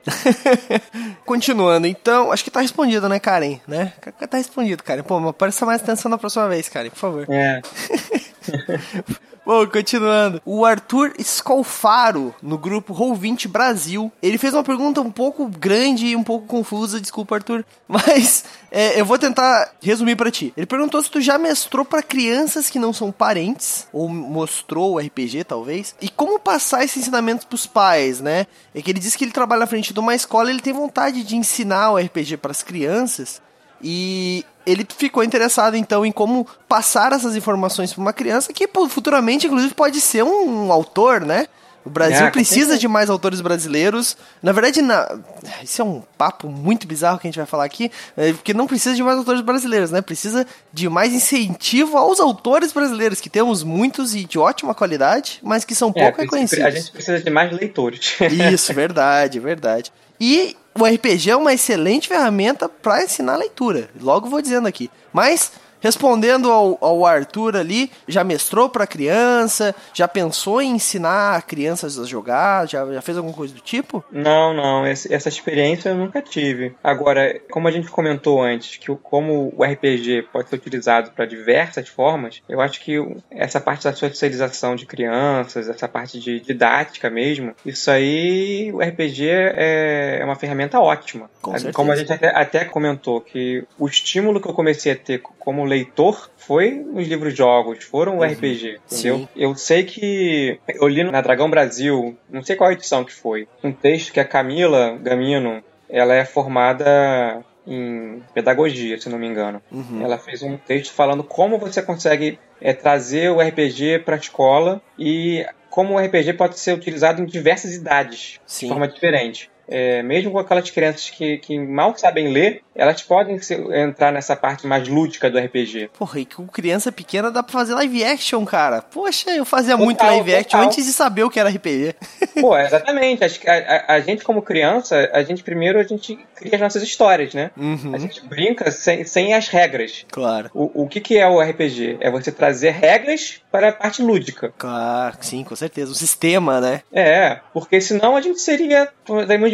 Speaker 2: [laughs]
Speaker 1: Continuando, então, acho que tá respondido, né, Karen? Né? Tá respondido, Karen. Pô, presta mais atenção na próxima vez, Karen, por favor.
Speaker 2: É. [laughs] [laughs]
Speaker 1: Bom, continuando. O Arthur Scolfaro, no grupo Roll20 Brasil, ele fez uma pergunta um pouco grande e um pouco confusa, desculpa, Arthur. [laughs] Mas é, eu vou tentar resumir para ti. Ele perguntou se tu já mestrou para crianças que não são parentes, ou mostrou o RPG, talvez, e como passar esses ensinamentos pros pais, né? É que ele disse que ele trabalha na frente de uma escola ele tem vontade de ensinar o RPG para as crianças. E ele ficou interessado então em como passar essas informações para uma criança que futuramente, inclusive, pode ser um, um autor, né? O Brasil é, precisa de mais autores brasileiros. Na verdade, na... isso é um papo muito bizarro que a gente vai falar aqui, é, porque não precisa de mais autores brasileiros, né? Precisa de mais incentivo aos autores brasileiros, que temos muitos e de ótima qualidade, mas que são é, pouco reconhecidos.
Speaker 2: A gente precisa de mais leitores.
Speaker 1: Isso, verdade, verdade. E o RPG é uma excelente ferramenta para ensinar leitura. Logo vou dizendo aqui. Mas Respondendo ao, ao Arthur ali, já mestrou para criança? Já pensou em ensinar crianças a jogar? Já, já fez alguma coisa do tipo?
Speaker 2: Não, não. Essa experiência eu nunca tive. Agora, como a gente comentou antes, que como o RPG pode ser utilizado para diversas formas, eu acho que essa parte da socialização de crianças, essa parte de didática mesmo, isso aí, o RPG é, é uma ferramenta ótima.
Speaker 1: Com
Speaker 2: como a gente até, até comentou, que o estímulo que eu comecei a ter como leitor foi os livros jogos, foram o uhum. RPG, entendeu? Sim. Eu sei que eu li na Dragão Brasil, não sei qual edição que foi, um texto que a Camila Gamino, ela é formada em pedagogia, se não me engano. Uhum. Ela fez um texto falando como você consegue é, trazer o RPG para a escola e como o RPG pode ser utilizado em diversas idades, Sim. de forma diferente. É, mesmo com aquelas crianças que, que mal sabem ler, elas podem ser, entrar nessa parte mais lúdica do RPG.
Speaker 1: Porra, e com criança pequena dá pra fazer live action, cara. Poxa, eu fazia total, muito live action total. antes de saber o que era RPG. [laughs]
Speaker 2: Pô, exatamente. Acho que a, a, a, gente, como criança, a gente primeiro a gente cria as nossas histórias, né?
Speaker 1: Uhum.
Speaker 2: A gente brinca sem, sem as regras.
Speaker 1: Claro.
Speaker 2: O, o que, que é o RPG? É você trazer regras para a parte lúdica.
Speaker 1: Claro, sim, com certeza. O sistema, né?
Speaker 2: É, porque senão a gente seria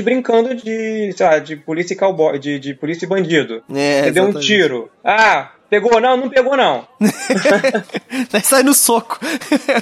Speaker 2: brincando de, sei lá, de polícia e cowboy, de, de polícia e bandido.
Speaker 1: É,
Speaker 2: Você deu um tiro. Ah, Pegou não? Não pegou não. [laughs]
Speaker 1: sai no soco.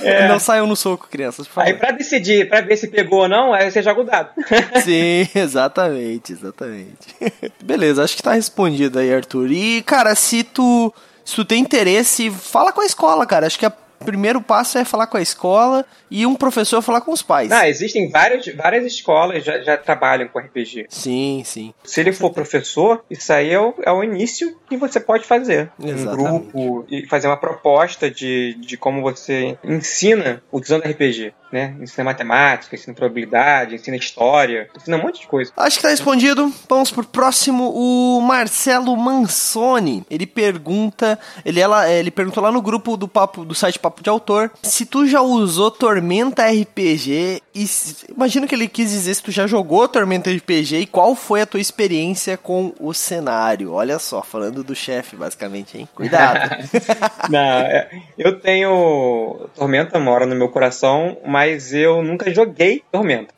Speaker 1: É. Não saiam no soco, crianças.
Speaker 2: Aí pra decidir, pra ver se pegou ou não, aí você joga o dado. [laughs]
Speaker 1: Sim, exatamente, exatamente. [laughs] Beleza, acho que tá respondido aí, Arthur. E, cara, se tu, se tu tem interesse, fala com a escola, cara. Acho que a primeiro passo é falar com a escola e um professor falar com os pais.
Speaker 2: Ah, existem várias, várias escolas já, já trabalham com RPG.
Speaker 1: Sim, sim.
Speaker 2: Se ele for professor, isso aí é o, é o início que você pode fazer.
Speaker 1: Exatamente.
Speaker 2: Um grupo e fazer uma proposta de, de como você ensina usando RPG. Né? Ensina matemática, ensina probabilidade, ensina história, ensina um monte de coisa.
Speaker 1: Acho que tá respondido. Vamos pro próximo. O Marcelo Mansoni. Ele pergunta. Ele, ela, ele perguntou lá no grupo do papo do site Papo papo de autor. Se tu já usou Tormenta RPG e imagino que ele quis dizer se tu já jogou Tormenta RPG e qual foi a tua experiência com o cenário. Olha só, falando do chefe basicamente, hein? Cuidado. [laughs]
Speaker 2: Não, é, eu tenho Tormenta mora no meu coração, mas eu nunca joguei Tormenta.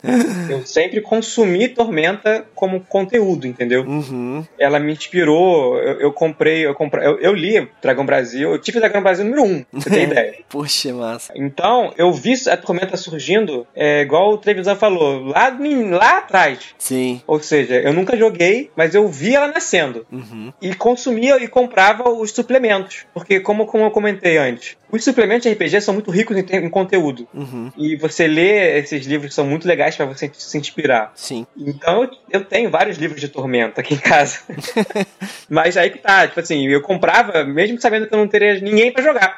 Speaker 2: Eu sempre consumi Tormenta como conteúdo, entendeu?
Speaker 1: Uhum.
Speaker 2: Ela me inspirou, eu, eu comprei, eu comprei, eu, eu li Dragão Brasil, eu tive Dragão Brasil número 1, você tem [laughs] ideia.
Speaker 1: Poxa, massa.
Speaker 2: Então, eu vi a tormenta surgindo, é, igual o Trevisan falou, lá, lá atrás.
Speaker 1: Sim.
Speaker 2: Ou seja, eu nunca joguei, mas eu vi ela nascendo.
Speaker 1: Uhum.
Speaker 2: E consumia e comprava os suplementos. Porque, como, como eu comentei antes, os suplementos de RPG são muito ricos em, em conteúdo.
Speaker 1: Uhum.
Speaker 2: E você lê esses livros são muito legais para você se inspirar.
Speaker 1: Sim.
Speaker 2: Então eu, eu tenho vários livros de Tormenta aqui em casa. [laughs] Mas aí que tá, tipo assim, eu comprava mesmo sabendo que eu não teria ninguém para jogar.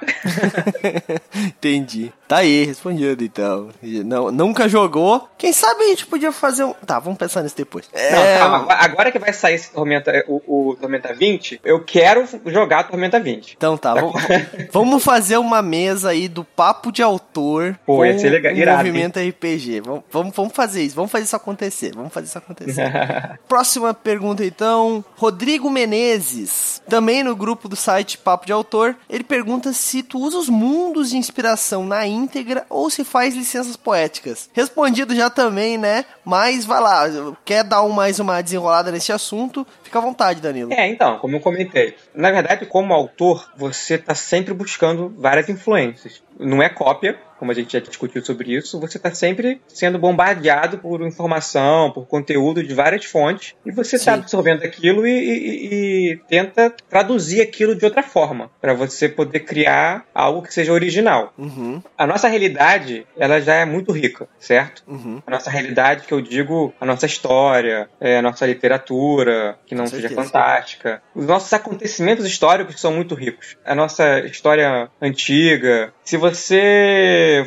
Speaker 2: [laughs]
Speaker 1: Entendi. Tá aí, respondido então. Não, nunca jogou. Quem sabe a gente podia fazer um. Tá, vamos pensar nisso depois.
Speaker 2: É... Não, calma, agora que vai sair esse Tormenta, o, o Tormenta 20, eu quero jogar Tormenta 20.
Speaker 1: Então tá, vamos, [laughs] vamos fazer uma mesa aí do papo de autor
Speaker 2: Pô, com ser legal.
Speaker 1: o movimento RPG. Vamos, vamos, vamos fazer isso, vamos fazer isso acontecer. Vamos fazer isso acontecer. [laughs] Próxima pergunta então. Rodrigo Menezes, também no grupo do site Papo de Autor, ele pergunta se tu usa os mundos de inspiração na íntegra ou se faz licenças poéticas. Respondido já também, né? Mas vai lá, quer dar um, mais uma desenrolada nesse assunto? Fica à vontade, Danilo.
Speaker 2: É, então, como eu comentei. Na verdade, como autor, você está sempre buscando várias influências. Não é cópia, como a gente já discutiu sobre isso, você está sempre sendo bombardeado por informação, por conteúdo de várias fontes, e você está absorvendo aquilo e, e, e, tenta traduzir aquilo de outra forma, para você poder criar algo que seja original.
Speaker 1: Uhum.
Speaker 2: A nossa realidade, ela já é muito rica, certo?
Speaker 1: Uhum.
Speaker 2: A nossa realidade, que eu digo, a nossa história, é, a nossa literatura, que não Com seja certeza. fantástica. Os nossos acontecimentos históricos são muito ricos. A nossa história antiga. Se você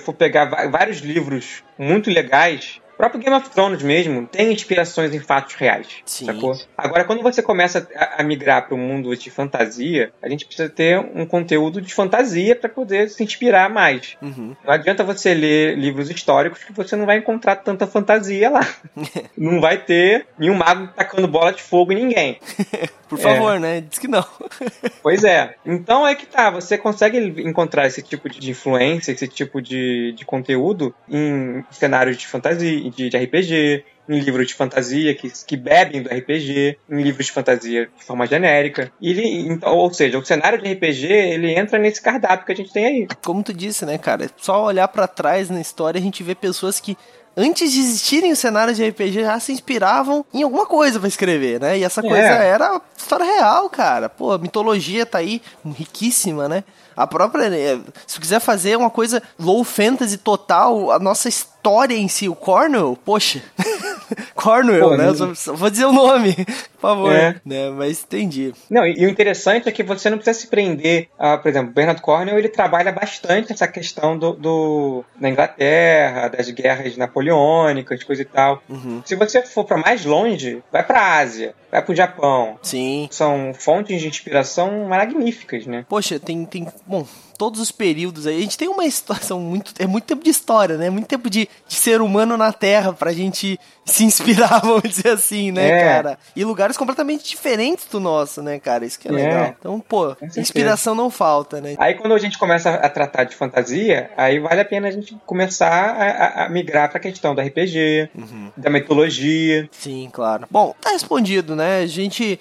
Speaker 2: for pegar vários livros muito legais próprio Game of Thrones mesmo tem inspirações em fatos reais.
Speaker 1: Sim.
Speaker 2: Sacou? Agora, quando você começa a, a migrar para o mundo de fantasia, a gente precisa ter um conteúdo de fantasia para poder se inspirar mais.
Speaker 1: Uhum.
Speaker 2: Não adianta você ler livros históricos que você não vai encontrar tanta fantasia lá. [laughs] não vai ter nenhum mago tacando bola de fogo em ninguém. [laughs]
Speaker 1: Por favor, é. né? Diz que não. [laughs]
Speaker 2: pois é. Então é que tá, você consegue encontrar esse tipo de influência, esse tipo de, de conteúdo em cenários de fantasia, de, de RPG, em livros de fantasia que, que bebem do RPG, em livros de fantasia de forma genérica. E ele, então, ou seja, o cenário de RPG, ele entra nesse cardápio que a gente tem aí.
Speaker 1: Como tu disse, né, cara? É só olhar para trás na história a gente vê pessoas que antes de existirem os cenários de RPG, já se inspiravam em alguma coisa para escrever, né? E essa coisa é. era história real, cara. Pô, a mitologia tá aí riquíssima, né? A própria. Né, se quiser fazer uma coisa low fantasy total, a nossa história em si, o Cornwell, poxa. [laughs] [laughs] Cornwell, Pô, né? Só, vou dizer o nome, [laughs] por favor. É. Né? Mas entendi.
Speaker 2: Não, e, e, o interessante é que você não precisa se prender. A, por exemplo, Bernard Cornwell ele trabalha bastante essa questão do, do da Inglaterra, das guerras napoleônicas, coisa e tal.
Speaker 1: Uhum.
Speaker 2: Se você for para mais longe, vai para Ásia, vai para o Japão.
Speaker 1: Sim.
Speaker 2: São fontes de inspiração magníficas, né?
Speaker 1: Poxa, tem, tem bom, todos os períodos aí. A gente tem uma situação [laughs] muito. É muito tempo de história, né? Muito tempo de, de ser humano na Terra pra gente [laughs] se inspirar, [laughs] vamos dizer assim, né, é. cara? E lugares completamente diferentes do nosso, né, cara? Isso que é, é. legal. Então, pô, inspiração não falta, né?
Speaker 2: Aí quando a gente começa a tratar de fantasia, aí vale a pena a gente começar a, a, a migrar pra questão do RPG, uhum. da mitologia.
Speaker 1: Sim, claro. Bom, tá respondido, né? A gente.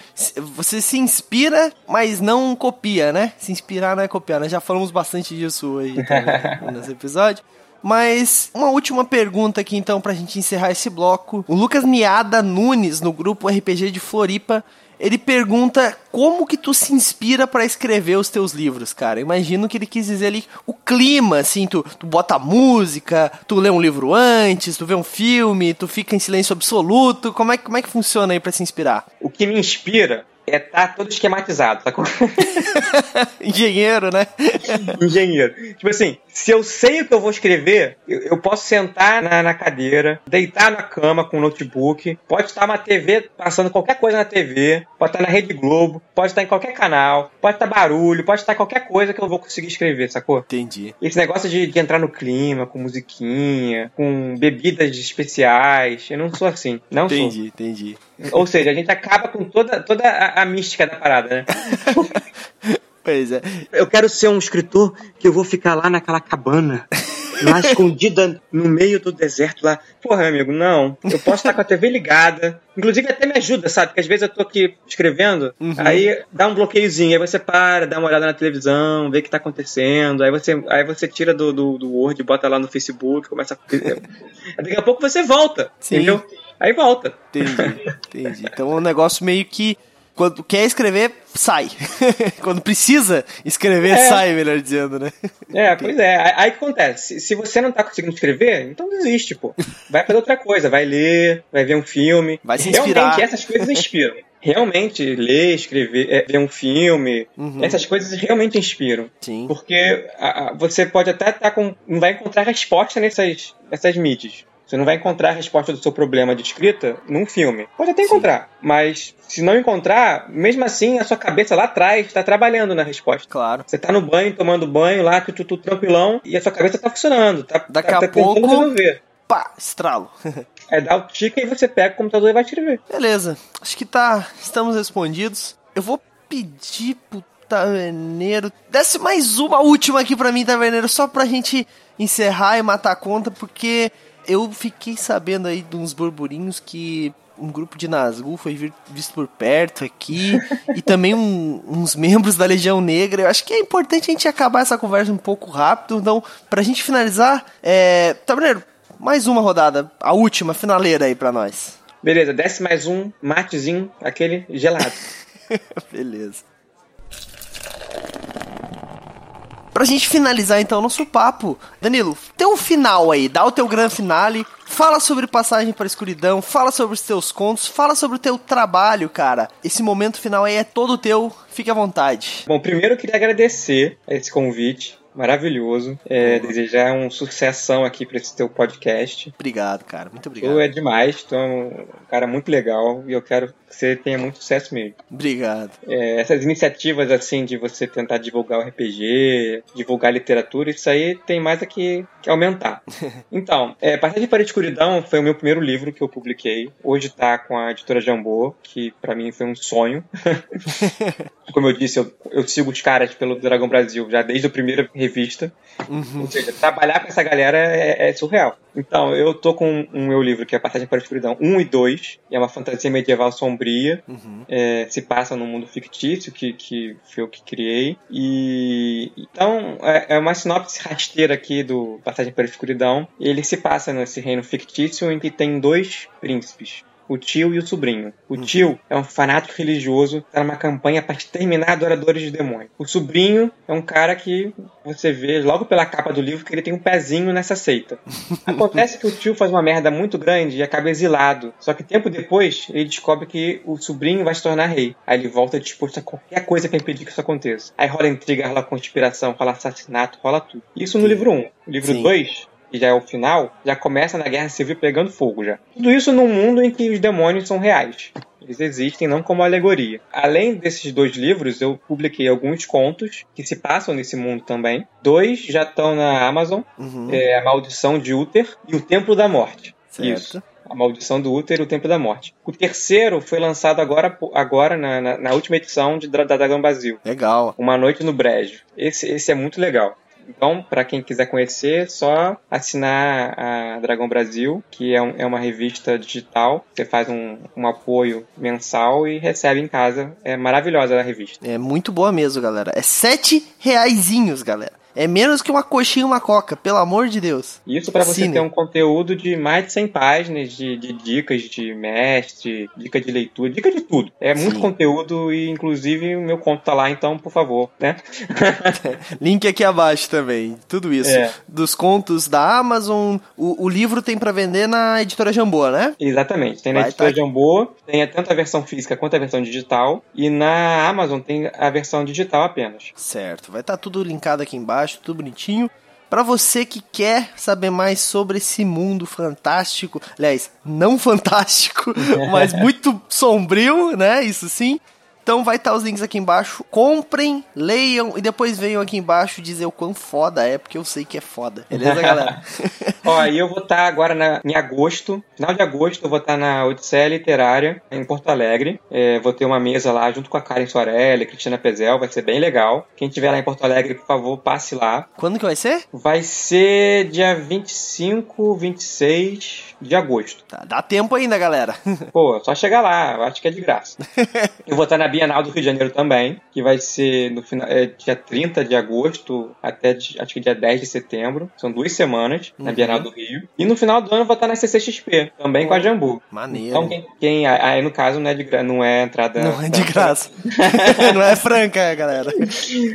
Speaker 1: Você se inspira, mas não copia, né? Se inspirar não é copiar, né? Já falamos bastante disso aí tá, nesse episódio. Mas uma última pergunta aqui então pra gente encerrar esse bloco. O Lucas Niada Nunes, no grupo RPG de Floripa, ele pergunta como que tu se inspira para escrever os teus livros, cara. imagino que ele quis dizer ali o clima, assim, tu, tu bota música, tu lê um livro antes, tu vê um filme, tu fica em silêncio absoluto. Como é, como é que funciona aí para se inspirar?
Speaker 2: O que me inspira é estar tá todo esquematizado, tá? [laughs]
Speaker 1: Engenheiro, né?
Speaker 2: Engenheiro. Tipo assim, se eu sei o que eu vou escrever, eu, eu posso sentar na, na, cadeira, deitar na cama com o notebook, pode estar uma TV passando qualquer coisa na TV, pode estar na Rede Globo, pode estar em qualquer canal, pode estar barulho, pode estar qualquer coisa que eu vou conseguir escrever, sacou?
Speaker 1: Entendi.
Speaker 2: Esse negócio de, de entrar no clima, com musiquinha, com bebidas especiais, eu não sou assim. Não
Speaker 1: entendi,
Speaker 2: sou.
Speaker 1: Entendi,
Speaker 2: entendi. Ou seja, a gente acaba com toda, toda a, a mística da parada, né? [laughs]
Speaker 1: Pois é.
Speaker 2: Eu quero ser um escritor que eu vou ficar lá naquela cabana. Lá [laughs] escondida no meio do deserto lá. Porra, amigo, não. Eu posso estar com a TV ligada. Inclusive até me ajuda, sabe? Porque às vezes eu tô aqui escrevendo, uhum. aí dá um bloqueiozinho, aí você para, dá uma olhada na televisão, vê o que tá acontecendo, aí você, aí você tira do, do, do Word, bota lá no Facebook, começa a... [laughs] Daqui a pouco você volta, Sim. entendeu? Aí volta.
Speaker 1: Entendi, entendi. Então é um negócio meio que quando quer escrever, sai. [laughs] quando precisa escrever, é. sai, melhor dizendo, né?
Speaker 2: É, pois é. Aí o que acontece? Se você não tá conseguindo escrever, então desiste, pô. Vai fazer outra coisa, vai ler, vai ver um filme.
Speaker 1: Vai se inspirar.
Speaker 2: Realmente essas coisas inspiram. realmente ler, escrever, é, ver um filme, uhum. essas coisas realmente inspiram.
Speaker 1: Sim.
Speaker 2: Porque a, a, você pode até estar tá com. não vai encontrar resposta nessas, nessas mídias. Você não vai encontrar a resposta do seu problema de escrita num filme. Pode até Sim. encontrar, mas se não encontrar, mesmo assim a sua cabeça lá atrás está trabalhando na resposta.
Speaker 1: Claro.
Speaker 2: Você está no banho, tomando banho lá, tudo, tudo tranquilão, e a sua cabeça está funcionando. Tá,
Speaker 1: Daqui
Speaker 2: tá,
Speaker 1: a
Speaker 2: tá
Speaker 1: pouco. Resolver. Pá, estralo. [laughs]
Speaker 2: é dar o tica e você pega o computador e vai escrever.
Speaker 1: Beleza. Acho que tá. Estamos respondidos. Eu vou pedir pro Taverneiro. Desce mais uma última aqui pra mim, Taverneiro, só pra gente encerrar e matar a conta, porque eu fiquei sabendo aí de uns burburinhos que um grupo de Nazgûl foi visto por perto aqui [laughs] e também um, uns membros da Legião Negra. Eu acho que é importante a gente acabar essa conversa um pouco rápido. Então, pra gente finalizar, é... Tabuleiro, mais uma rodada, a última, finaleira aí pra nós.
Speaker 2: Beleza, desce mais um matezinho, aquele gelado. [laughs]
Speaker 1: Beleza. Pra gente finalizar então nosso papo, Danilo, tem um final aí, dá o teu grande finale, fala sobre Passagem para Escuridão, fala sobre os teus contos, fala sobre o teu trabalho, cara. Esse momento final aí é todo teu, fique à vontade.
Speaker 2: Bom, primeiro eu queria agradecer esse convite. Maravilhoso. É, desejar um sucessão aqui para esse teu podcast.
Speaker 1: Obrigado, cara. Muito obrigado.
Speaker 2: Tu é demais, tu é um cara muito legal e eu quero que você tenha muito sucesso mesmo.
Speaker 1: Obrigado.
Speaker 2: É, essas iniciativas assim de você tentar divulgar o RPG, divulgar literatura, isso aí tem mais a que, que aumentar. [laughs] Então, é, Passagem para a Escuridão foi o meu primeiro livro que eu publiquei. Hoje está com a editora Jambô, que para mim foi um sonho. [laughs] Como eu disse, eu, eu, sigo os caras pelo Dragão Brasil já desde a primeira revista. Uhum. Ou seja, trabalhar com essa galera é, é, surreal. Então, eu tô com um meu livro que é Passagem para a Escuridão 1 e 2, e é uma fantasia medieval sombria. Uhum. É, se passa num mundo fictício que, que foi eu que criei. E então é, é uma sinopse rasteira aqui do Passagem para a Escuridão. Ele se passa nesse reino fictício em que tem dois príncipes o tio e o sobrinho. O uhum. tio é um fanático religioso, está numa campanha para exterminar adoradores de demônios. O sobrinho é um cara que você vê logo pela capa do livro que ele tem um pezinho nessa seita. [laughs] Acontece que o tio faz uma merda muito grande e acaba exilado. Só que tempo depois ele descobre que o sobrinho vai se tornar rei. Aí ele volta disposto a qualquer coisa para impedir que isso aconteça. Aí rola intriga, rola conspiração, rola assassinato, rola tudo. Isso no livro 1. Um. livro 2 que já é o final, já começa na Guerra Civil pegando fogo já. Tudo isso num mundo em que os demônios são reais. Eles existem não como alegoria. Além desses dois livros, eu publiquei alguns contos que se passam nesse mundo também. Dois já estão na Amazon: uhum. é A Maldição de Uther e O Templo da Morte. Certo. Isso. A Maldição do Útero e o Templo da Morte. O terceiro foi lançado agora, agora na, na, na última edição de, da Dragão Brasil.
Speaker 1: Legal.
Speaker 2: Uma Noite no Brejo. Esse, esse é muito legal. Então, para quem quiser conhecer, é só assinar a Dragão Brasil, que é, um, é uma revista digital. Você faz um, um, apoio mensal e recebe em casa. É maravilhosa a revista.
Speaker 1: É muito boa mesmo, galera. É sete reaisinhos, galera. É menos que uma coxinha e uma coca, pelo amor de Deus.
Speaker 2: Isso para você ter um conteúdo de mais de 100 páginas de, de, dicas de mestre, dica de leitura, dica de tudo. É muito Sim. conteúdo e, inclusive, o meu conto tá lá, então, por favor, né? [laughs]
Speaker 1: Link aqui abaixo também. Tudo isso. É. Dos contos da Amazon. O, o livro tem para vender na editora Jambô, né?
Speaker 2: Exatamente. Tem na Vai editora tá... Jambô, tem tanto a versão física quanto a versão digital. E na Amazon tem a versão digital apenas.
Speaker 1: Certo. Vai estar tá tudo linkado aqui embaixo tudo bonitinho. Para você que quer saber mais sobre esse mundo fantástico, aliás, não [laughs] fantástico, mas muito sombrio, né? Isso sim. Então vai estar os links aqui embaixo. Comprem, leiam e depois venham aqui embaixo dizer o quão foda é, porque eu sei que é foda. Beleza, galera? [laughs]
Speaker 2: Ó, e eu vou estar agora na, em agosto, final de agosto, eu vou estar na Odisseia Literária, em Porto Alegre. É, vou ter uma mesa lá junto com a Karen Soarelli, Cristina Pezel, vai ser bem legal. Quem estiver lá em Porto Alegre, por favor, passe lá.
Speaker 1: Quando que vai ser?
Speaker 2: Vai ser dia 25, 26 de agosto.
Speaker 1: Tá, dá tempo ainda, galera. [laughs]
Speaker 2: Pô, só chegar lá, eu acho que é de graça. [laughs] eu vou estar na Bienal do Rio de Janeiro também, que vai ser no final, é, dia 30 de agosto até acho que dia 10 de setembro. São duas semanas uhum. na Bienal do Rio. E no final do ano vou estar na CCXP, também com a Jambu.
Speaker 1: Maneiro.
Speaker 2: Então, quem, quem, aí no caso não é de, não é entrada.
Speaker 1: Não é de graça. [laughs] não é franca, galera.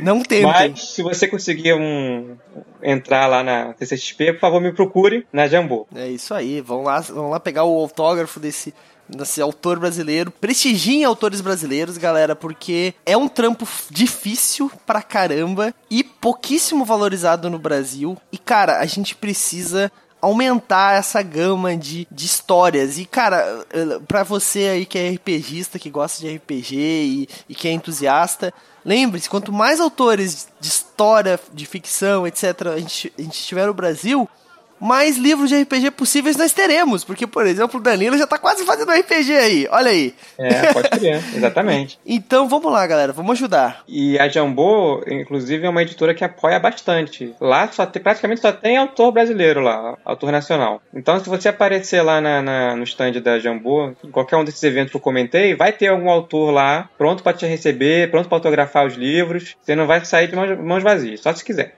Speaker 1: Não tem.
Speaker 2: Mas se você conseguir um, entrar lá na CCXP, por favor me procure na Jambu.
Speaker 1: É isso aí. Vão lá, vão lá pegar o autógrafo desse nesse autor brasileiro. Prestigiem autores brasileiros, galera, porque é um trampo difícil pra caramba e pouquíssimo valorizado no Brasil. E, cara, a gente precisa aumentar essa gama de, de histórias. E, cara, pra você aí que é RPGista, que gosta de RPG e, e que é entusiasta, lembre-se, quanto mais autores de história, de ficção, etc., a gente, a gente tiver no Brasil, mais livros de RPG possíveis nós teremos. Porque, por exemplo, o Danilo já tá quase fazendo RPG aí. Olha aí.
Speaker 2: É, pode crer, [laughs] exatamente.
Speaker 1: então vamos lá, galera, vamos ajudar.
Speaker 2: E a Jambô, inclusive, é uma editora que apoia bastante. Lá só tem, praticamente só tem autor brasileiro lá, autor nacional. Então, se você aparecer lá na, na, no stand da Jambô, em qualquer um desses eventos que eu comentei, vai ter algum autor lá pronto para te receber, pronto para autografar os livros. Você não vai sair de mãos, mãos vazias, só se quiser.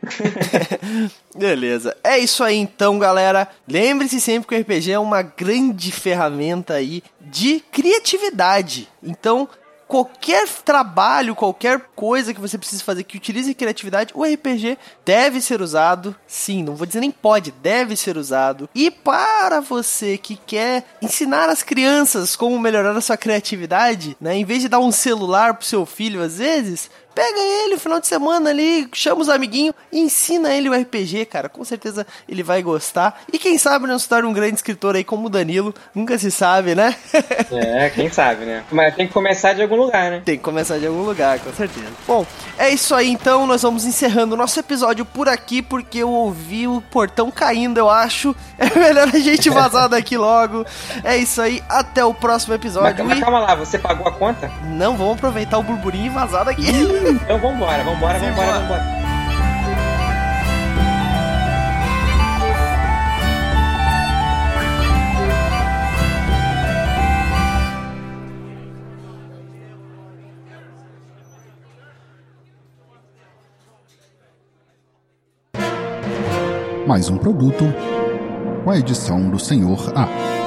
Speaker 2: [laughs]
Speaker 1: Beleza. É isso aí então galera, lembre-se sempre que o RPG é uma grande ferramenta aí de criatividade. Então, qualquer trabalho, qualquer coisa que você precise fazer que utilize criatividade, o RPG deve ser usado. Sim, não vou dizer nem pode, deve ser usado. E para você que quer ensinar as crianças como melhorar a sua criatividade, né, em vez de dar um celular pro seu filho às vezes, Pega ele no final de semana ali, chama os amiguinhos e ensina ele o RPG, cara. Com certeza ele vai gostar. E quem sabe não se torna um grande escritor aí como o Danilo. Nunca se sabe, né? [laughs]
Speaker 2: é, quem sabe, né? Mas tem que começar de algum lugar, né?
Speaker 1: Tem que começar de algum lugar, com certeza. Bom, é isso aí então. Nós vamos encerrando o nosso episódio por aqui, porque eu ouvi o portão caindo, eu acho. [laughs] É melhor a gente vazar daqui logo. É isso aí. Até o próximo episódio.
Speaker 2: Mas, mas calma lá, você pagou a conta?
Speaker 1: Não, vamos aproveitar o burburinho e vazar daqui.
Speaker 2: Então vambora, vambora, vambora, vambora.
Speaker 3: Mais um produto com a edição do Senhor A.